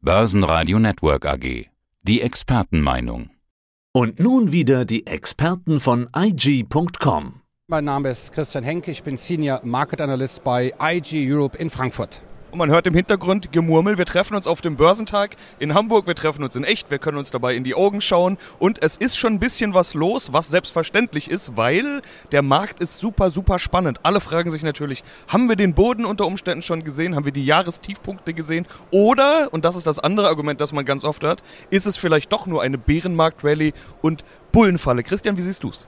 Börsenradio Network AG. Die Expertenmeinung. Und nun wieder die Experten von IG.com. Mein Name ist Christian Henke, ich bin Senior Market Analyst bei IG Europe in Frankfurt. Und man hört im Hintergrund Gemurmel. Wir treffen uns auf dem Börsentag in Hamburg. Wir treffen uns in echt. Wir können uns dabei in die Augen schauen. Und es ist schon ein bisschen was los, was selbstverständlich ist, weil der Markt ist super, super spannend. Alle fragen sich natürlich, haben wir den Boden unter Umständen schon gesehen? Haben wir die Jahrestiefpunkte gesehen? Oder, und das ist das andere Argument, das man ganz oft hört, ist es vielleicht doch nur eine Bärenmarkt-Rallye und Bullenfalle? Christian, wie siehst du es?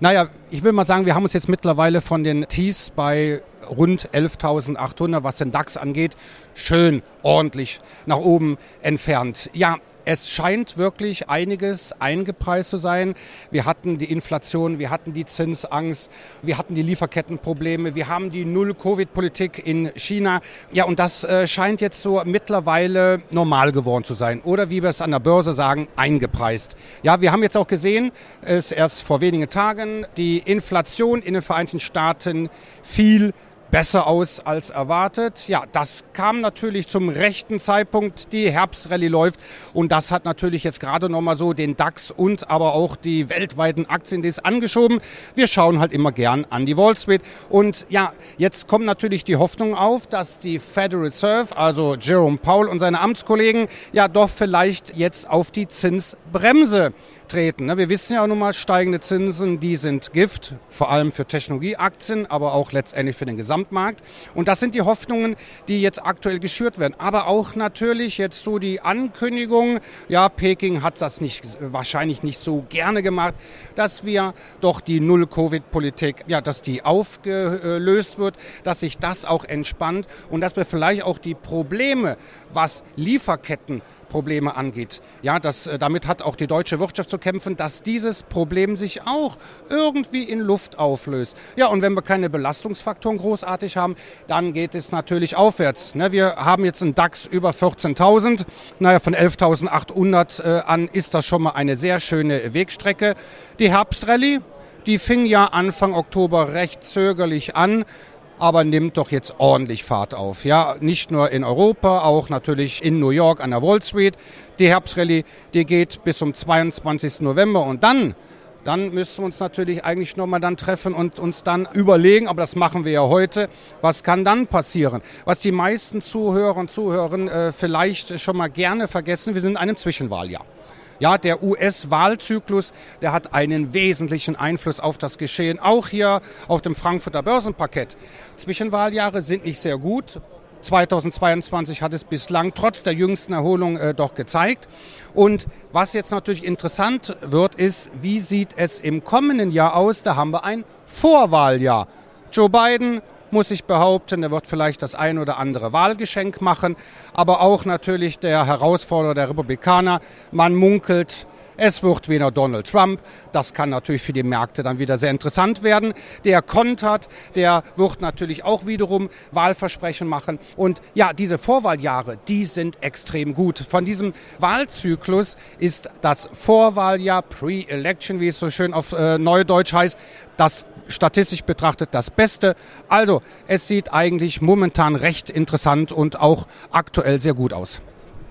Naja, ich will mal sagen, wir haben uns jetzt mittlerweile von den Tees bei rund 11.800, was den DAX angeht, schön ordentlich nach oben entfernt. Ja, es scheint wirklich einiges eingepreist zu sein. Wir hatten die Inflation, wir hatten die Zinsangst, wir hatten die Lieferkettenprobleme, wir haben die Null-Covid-Politik in China. Ja, und das äh, scheint jetzt so mittlerweile normal geworden zu sein. Oder wie wir es an der Börse sagen, eingepreist. Ja, wir haben jetzt auch gesehen, es erst vor wenigen Tagen, die Inflation in den Vereinigten Staaten fiel besser aus als erwartet. Ja, das kam natürlich zum rechten Zeitpunkt. Die Herbstrallye läuft und das hat natürlich jetzt gerade nochmal so den DAX und aber auch die weltweiten Aktiendeals angeschoben. Wir schauen halt immer gern an die Wall Street und ja, jetzt kommt natürlich die Hoffnung auf, dass die Federal Reserve, also Jerome Powell und seine Amtskollegen, ja doch vielleicht jetzt auf die Zinsbremse treten. Ne? Wir wissen ja nun mal, steigende Zinsen, die sind Gift, vor allem für Technologieaktien, aber auch letztendlich für den Gesamtmarkt. Und das sind die Hoffnungen, die jetzt aktuell geschürt werden. Aber auch natürlich jetzt so die Ankündigung, ja, Peking hat das nicht, wahrscheinlich nicht so gerne gemacht, dass wir doch die Null-Covid-Politik, ja, dass die aufgelöst wird, dass sich das auch entspannt und dass wir vielleicht auch die Probleme, was Lieferketten Probleme angeht. Ja, das, äh, damit hat auch die deutsche Wirtschaft zu kämpfen, dass dieses Problem sich auch irgendwie in Luft auflöst. Ja, und wenn wir keine Belastungsfaktoren großartig haben, dann geht es natürlich aufwärts. Ne, wir haben jetzt einen DAX über 14.000. Naja, von 11.800 äh, an ist das schon mal eine sehr schöne Wegstrecke. Die Herbstrallye, die fing ja Anfang Oktober recht zögerlich an aber nimmt doch jetzt ordentlich Fahrt auf. Ja, nicht nur in Europa, auch natürlich in New York an der Wall Street. Die Herbstrallye, die geht bis zum 22. November und dann dann müssen wir uns natürlich eigentlich nochmal dann treffen und uns dann überlegen, aber das machen wir ja heute, was kann dann passieren? Was die meisten Zuhörer und Zuhörer äh, vielleicht schon mal gerne vergessen, wir sind in einem Zwischenwahljahr. Ja, der US-Wahlzyklus, der hat einen wesentlichen Einfluss auf das Geschehen, auch hier auf dem Frankfurter Börsenparkett. Zwischenwahljahre sind nicht sehr gut. 2022 hat es bislang trotz der jüngsten Erholung äh, doch gezeigt. Und was jetzt natürlich interessant wird, ist, wie sieht es im kommenden Jahr aus? Da haben wir ein Vorwahljahr. Joe Biden muss ich behaupten. Er wird vielleicht das ein oder andere Wahlgeschenk machen, aber auch natürlich der Herausforderer der Republikaner. Man munkelt, es wird wieder Donald Trump. Das kann natürlich für die Märkte dann wieder sehr interessant werden. Der kontert, der wird natürlich auch wiederum Wahlversprechen machen. Und ja, diese Vorwahljahre, die sind extrem gut. Von diesem Wahlzyklus ist das Vorwahljahr, Pre-Election, wie es so schön auf äh, Neudeutsch heißt, das statistisch betrachtet das Beste. Also es sieht eigentlich momentan recht interessant und auch aktuell sehr gut aus.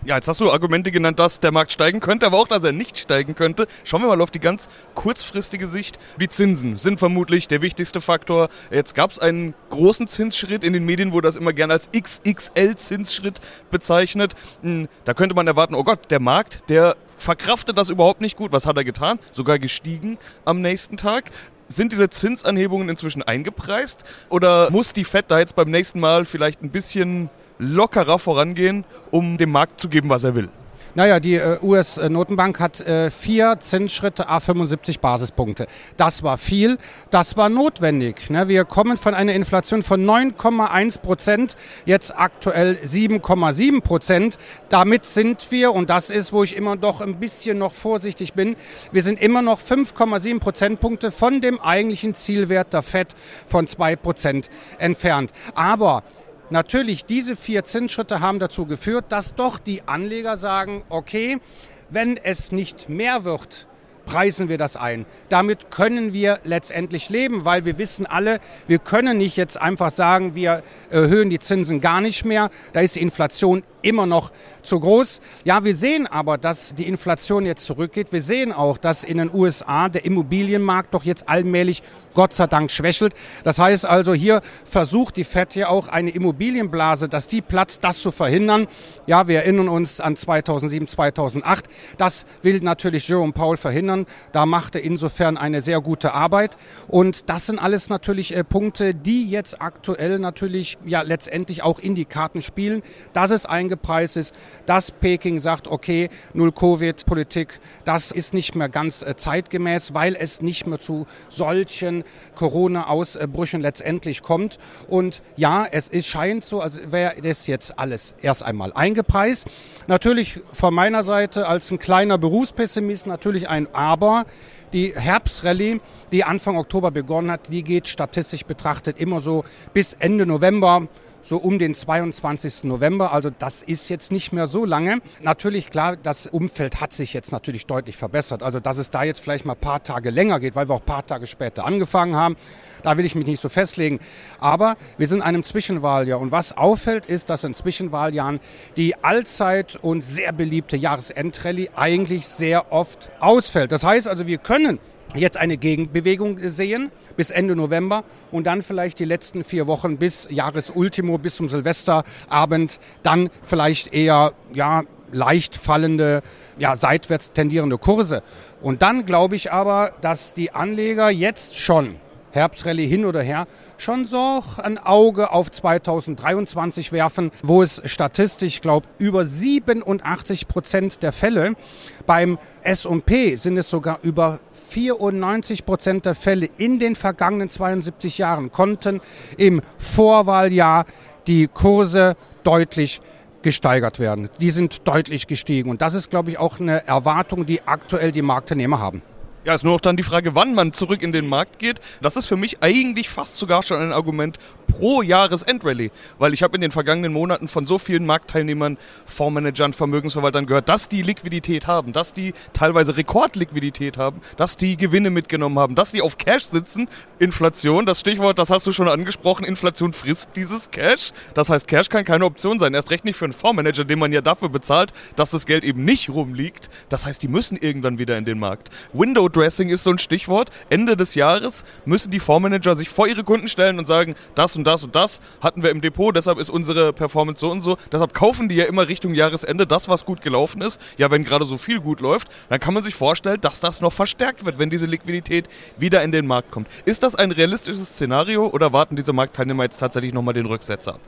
Ja, jetzt hast du Argumente genannt, dass der Markt steigen könnte, aber auch, dass er nicht steigen könnte. Schauen wir mal auf die ganz kurzfristige Sicht. Die Zinsen sind vermutlich der wichtigste Faktor. Jetzt gab es einen großen Zinsschritt. In den Medien wurde das immer gerne als XXL-Zinsschritt bezeichnet. Hm, da könnte man erwarten, oh Gott, der Markt, der verkraftet das überhaupt nicht gut. Was hat er getan? Sogar gestiegen am nächsten Tag. Sind diese Zinsanhebungen inzwischen eingepreist oder muss die Fed da jetzt beim nächsten Mal vielleicht ein bisschen lockerer vorangehen, um dem Markt zu geben, was er will? Naja, die äh, US-Notenbank hat äh, vier Zinsschritte a 75 Basispunkte. Das war viel, das war notwendig. Ne? Wir kommen von einer Inflation von 9,1 Prozent, jetzt aktuell 7,7 Prozent. Damit sind wir, und das ist, wo ich immer doch ein bisschen noch vorsichtig bin, wir sind immer noch 5,7 Prozentpunkte von dem eigentlichen Zielwert der FED von 2 Prozent entfernt. Aber Natürlich, diese vier Zinsschritte haben dazu geführt, dass doch die Anleger sagen, okay, wenn es nicht mehr wird, preisen wir das ein. Damit können wir letztendlich leben, weil wir wissen alle, wir können nicht jetzt einfach sagen, wir erhöhen die Zinsen gar nicht mehr. Da ist die Inflation immer noch zu groß. Ja, wir sehen aber, dass die Inflation jetzt zurückgeht. Wir sehen auch, dass in den USA der Immobilienmarkt doch jetzt allmählich Gott sei Dank schwächelt. Das heißt also, hier versucht die FED ja auch eine Immobilienblase, dass die platzt, das zu verhindern. Ja, wir erinnern uns an 2007, 2008. Das will natürlich Jerome Powell verhindern. Da macht er insofern eine sehr gute Arbeit. Und das sind alles natürlich äh, Punkte, die jetzt aktuell natürlich ja letztendlich auch in die Karten spielen, dass es eingepreist ist, dass Peking sagt, okay, Null Covid-Politik, das ist nicht mehr ganz äh, zeitgemäß, weil es nicht mehr zu solchen Corona-Ausbrüchen letztendlich kommt. Und ja, es ist, scheint so, als wäre das jetzt alles erst einmal eingepreist. Natürlich von meiner Seite als ein kleiner Berufspessimist natürlich ein Aber. Die Herbstrallye, die Anfang Oktober begonnen hat, die geht statistisch betrachtet immer so bis Ende November, so um den 22. November. Also das ist jetzt nicht mehr so lange. Natürlich klar, das Umfeld hat sich jetzt natürlich deutlich verbessert. Also dass es da jetzt vielleicht mal ein paar Tage länger geht, weil wir auch ein paar Tage später angefangen haben. Da will ich mich nicht so festlegen. Aber wir sind in einem Zwischenwahljahr. Und was auffällt, ist, dass in Zwischenwahljahren die allzeit und sehr beliebte Jahresendrallye eigentlich sehr oft ausfällt. Das heißt also, wir können jetzt eine Gegenbewegung sehen bis Ende November und dann vielleicht die letzten vier Wochen bis Jahresultimo, bis zum Silvesterabend, dann vielleicht eher, ja, leicht fallende, ja, seitwärts tendierende Kurse. Und dann glaube ich aber, dass die Anleger jetzt schon Herbstrallye hin oder her, schon so ein Auge auf 2023 werfen, wo es statistisch, glaube über 87 Prozent der Fälle, beim S&P sind es sogar über 94 Prozent der Fälle in den vergangenen 72 Jahren konnten im Vorwahljahr die Kurse deutlich gesteigert werden. Die sind deutlich gestiegen. Und das ist, glaube ich, auch eine Erwartung, die aktuell die Marktteilnehmer haben. Ja, ist nur noch dann die Frage, wann man zurück in den Markt geht. Das ist für mich eigentlich fast sogar schon ein Argument pro Jahresendrallye, weil ich habe in den vergangenen Monaten von so vielen Marktteilnehmern, Fondsmanagern, Vermögensverwaltern gehört, dass die Liquidität haben, dass die teilweise Rekordliquidität haben, dass die Gewinne mitgenommen haben, dass die auf Cash sitzen. Inflation, das Stichwort, das hast du schon angesprochen, Inflation frisst dieses Cash. Das heißt, Cash kann keine Option sein, erst recht nicht für einen Fondsmanager, den man ja dafür bezahlt, dass das Geld eben nicht rumliegt. Das heißt, die müssen irgendwann wieder in den Markt. Window Dressing ist so ein Stichwort. Ende des Jahres müssen die Fondsmanager sich vor ihre Kunden stellen und sagen, das und das und das hatten wir im Depot, deshalb ist unsere Performance so und so. Deshalb kaufen die ja immer Richtung Jahresende das, was gut gelaufen ist. Ja, wenn gerade so viel gut läuft, dann kann man sich vorstellen, dass das noch verstärkt wird, wenn diese Liquidität wieder in den Markt kommt. Ist das ein realistisches Szenario oder warten diese Marktteilnehmer jetzt tatsächlich nochmal den Rücksetzer?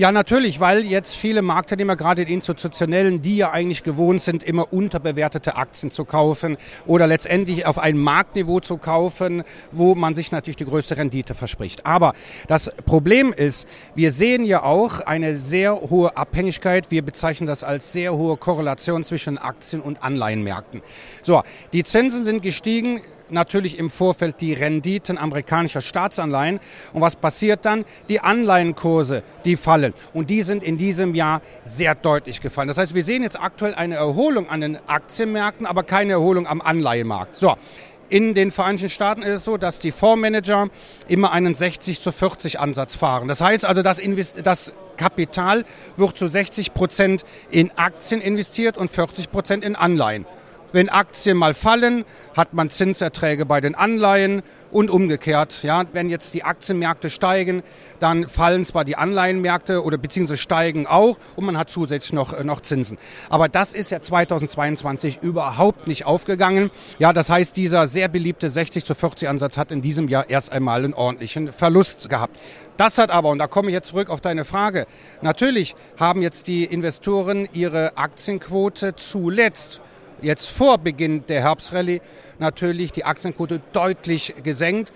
Ja, natürlich, weil jetzt viele Marktteilnehmer, gerade die institutionellen, die ja eigentlich gewohnt sind, immer unterbewertete Aktien zu kaufen oder letztendlich auf ein Marktniveau zu kaufen, wo man sich natürlich die größte Rendite verspricht. Aber das Problem ist, wir sehen ja auch eine sehr hohe Abhängigkeit. Wir bezeichnen das als sehr hohe Korrelation zwischen Aktien und Anleihenmärkten. So, die Zinsen sind gestiegen natürlich im Vorfeld die Renditen amerikanischer Staatsanleihen. Und was passiert dann? Die Anleihenkurse, die fallen. Und die sind in diesem Jahr sehr deutlich gefallen. Das heißt, wir sehen jetzt aktuell eine Erholung an den Aktienmärkten, aber keine Erholung am Anleihemarkt. So. In den Vereinigten Staaten ist es so, dass die Fondsmanager immer einen 60 zu 40 Ansatz fahren. Das heißt also, das, Invest das Kapital wird zu 60 Prozent in Aktien investiert und 40 Prozent in Anleihen. Wenn Aktien mal fallen, hat man Zinserträge bei den Anleihen und umgekehrt. Ja, wenn jetzt die Aktienmärkte steigen, dann fallen zwar die Anleihenmärkte oder beziehungsweise steigen auch und man hat zusätzlich noch, äh, noch Zinsen. Aber das ist ja 2022 überhaupt nicht aufgegangen. Ja, das heißt, dieser sehr beliebte 60 zu 40 Ansatz hat in diesem Jahr erst einmal einen ordentlichen Verlust gehabt. Das hat aber, und da komme ich jetzt zurück auf deine Frage, natürlich haben jetzt die Investoren ihre Aktienquote zuletzt jetzt vor Beginn der Herbstrallye natürlich die Aktienquote deutlich gesenkt.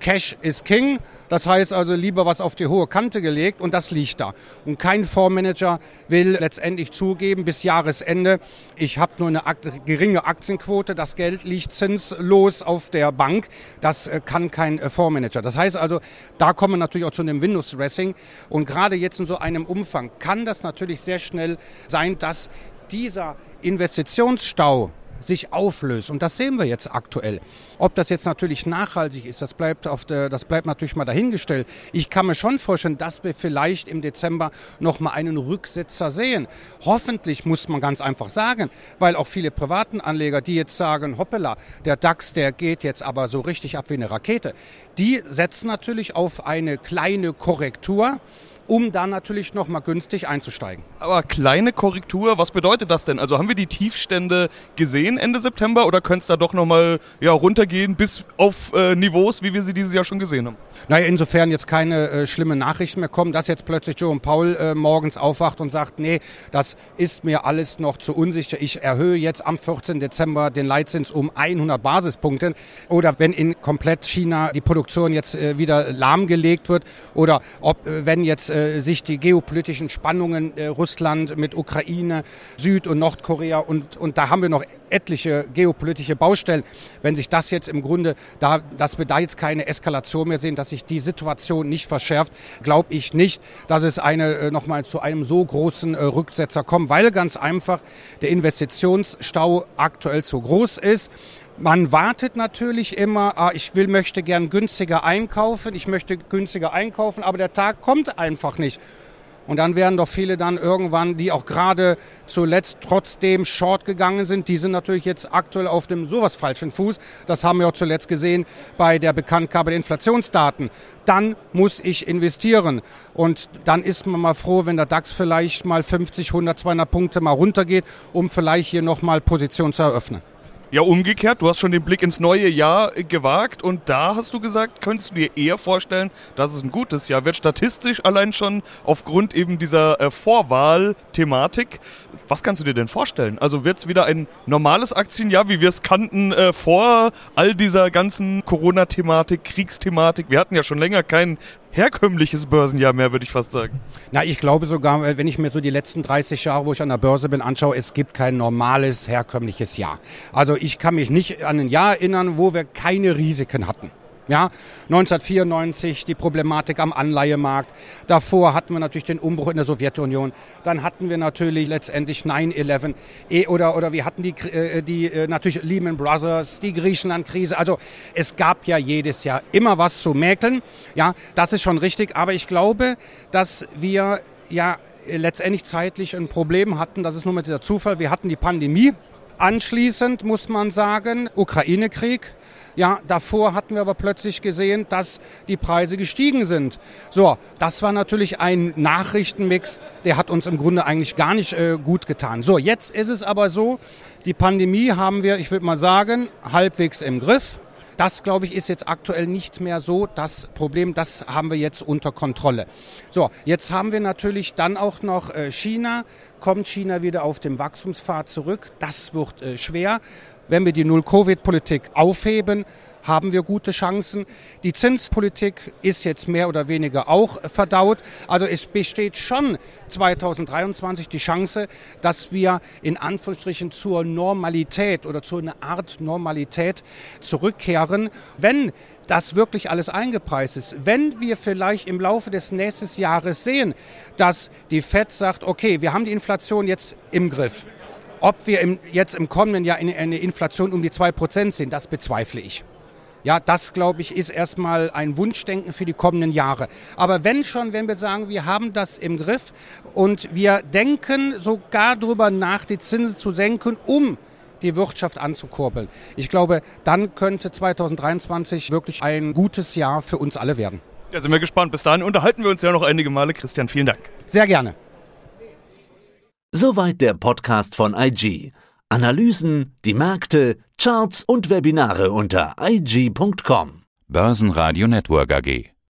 Cash is King. Das heißt also lieber was auf die hohe Kante gelegt und das liegt da. Und kein Fondsmanager will letztendlich zugeben bis Jahresende, ich habe nur eine geringe Aktienquote, das Geld liegt zinslos auf der Bank. Das äh, kann kein äh, Fondsmanager. Das heißt also, da kommen wir natürlich auch zu einem Windows Dressing. Und gerade jetzt in so einem Umfang kann das natürlich sehr schnell sein, dass dieser Investitionsstau sich auflöst. Und das sehen wir jetzt aktuell. Ob das jetzt natürlich nachhaltig ist, das bleibt, auf der, das bleibt natürlich mal dahingestellt. Ich kann mir schon vorstellen, dass wir vielleicht im Dezember noch mal einen Rücksetzer sehen. Hoffentlich muss man ganz einfach sagen, weil auch viele privaten Anleger, die jetzt sagen, hoppala, der DAX, der geht jetzt aber so richtig ab wie eine Rakete, die setzen natürlich auf eine kleine Korrektur um dann natürlich nochmal günstig einzusteigen. Aber kleine Korrektur, was bedeutet das denn? Also haben wir die Tiefstände gesehen Ende September oder könnte es da doch nochmal ja, runtergehen bis auf äh, Niveaus, wie wir sie dieses Jahr schon gesehen haben? Naja, insofern jetzt keine äh, schlimme Nachrichten mehr kommen, dass jetzt plötzlich Jerome Paul äh, morgens aufwacht und sagt, nee, das ist mir alles noch zu unsicher. Ich erhöhe jetzt am 14. Dezember den Leitzins um 100 Basispunkte. Oder wenn in komplett China die Produktion jetzt äh, wieder lahmgelegt wird oder ob, äh, wenn jetzt äh, sich die geopolitischen Spannungen äh, Russland mit Ukraine, Süd- und Nordkorea und, und da haben wir noch etliche geopolitische Baustellen. Wenn sich das jetzt im Grunde, da, dass wir da jetzt keine Eskalation mehr sehen, dass sich die Situation nicht verschärft, glaube ich nicht, dass es eine äh, nochmal zu einem so großen Rücksetzer kommt, weil ganz einfach der Investitionsstau aktuell zu groß ist. Man wartet natürlich immer, ah, ich will, möchte gern günstiger einkaufen, ich möchte günstiger einkaufen, aber der Tag kommt einfach nicht. Und dann werden doch viele dann irgendwann, die auch gerade zuletzt trotzdem short gegangen sind, die sind natürlich jetzt aktuell auf dem sowas falschen Fuß. Das haben wir auch zuletzt gesehen bei der Bekanntgabe der Inflationsdaten. Dann muss ich investieren. Und dann ist man mal froh, wenn der DAX vielleicht mal 50, 100, 200 Punkte mal runtergeht, um vielleicht hier nochmal Position zu eröffnen. Ja, umgekehrt, du hast schon den Blick ins neue Jahr gewagt und da hast du gesagt, könntest du dir eher vorstellen, dass es ein gutes Jahr wird, statistisch allein schon aufgrund eben dieser äh, Vorwahl-Thematik. Was kannst du dir denn vorstellen? Also wird es wieder ein normales Aktienjahr, wie wir es kannten äh, vor all dieser ganzen Corona-Thematik, Kriegsthematik? Wir hatten ja schon länger kein herkömmliches Börsenjahr mehr, würde ich fast sagen. Na, ich glaube sogar, äh, wenn ich mir so die letzten 30 Jahre, wo ich an der Börse bin, anschaue, es gibt kein normales, herkömmliches Jahr. Also ich kann mich nicht an ein Jahr erinnern, wo wir keine Risiken hatten. Ja, 1994 die Problematik am Anleihemarkt. Davor hatten wir natürlich den Umbruch in der Sowjetunion. Dann hatten wir natürlich letztendlich 9/11 eh, oder oder wir hatten die äh, die äh, natürlich Lehman Brothers, die Griechenland-Krise. Also es gab ja jedes Jahr immer was zu mäkeln. Ja, das ist schon richtig. Aber ich glaube, dass wir ja letztendlich zeitlich ein Problem hatten. Das ist nur mit der Zufall. Wir hatten die Pandemie. Anschließend muss man sagen, Ukraine-Krieg. Ja, davor hatten wir aber plötzlich gesehen, dass die Preise gestiegen sind. So, das war natürlich ein Nachrichtenmix, der hat uns im Grunde eigentlich gar nicht äh, gut getan. So, jetzt ist es aber so, die Pandemie haben wir, ich würde mal sagen, halbwegs im Griff. Das, glaube ich, ist jetzt aktuell nicht mehr so das Problem. Das haben wir jetzt unter Kontrolle. So, jetzt haben wir natürlich dann auch noch äh, China. Kommt China wieder auf dem Wachstumspfad zurück? Das wird äh, schwer. Wenn wir die Null-Covid-Politik aufheben, haben wir gute Chancen. Die Zinspolitik ist jetzt mehr oder weniger auch verdaut. Also es besteht schon 2023 die Chance, dass wir in Anführungsstrichen zur Normalität oder zu einer Art Normalität zurückkehren, wenn das wirklich alles eingepreist ist. Wenn wir vielleicht im Laufe des nächsten Jahres sehen, dass die FED sagt, okay, wir haben die Inflation jetzt im Griff. Ob wir im, jetzt im kommenden Jahr in eine Inflation um die zwei Prozent sind, das bezweifle ich. Ja, das glaube ich ist erstmal ein Wunschdenken für die kommenden Jahre. Aber wenn schon, wenn wir sagen, wir haben das im Griff und wir denken sogar darüber nach, die Zinsen zu senken, um die Wirtschaft anzukurbeln. Ich glaube, dann könnte 2023 wirklich ein gutes Jahr für uns alle werden. Ja, sind wir gespannt. Bis dahin unterhalten wir uns ja noch einige Male. Christian, vielen Dank. Sehr gerne. Soweit der Podcast von IG. Analysen, die Märkte, Charts und Webinare unter IG.com. Börsenradio Network AG.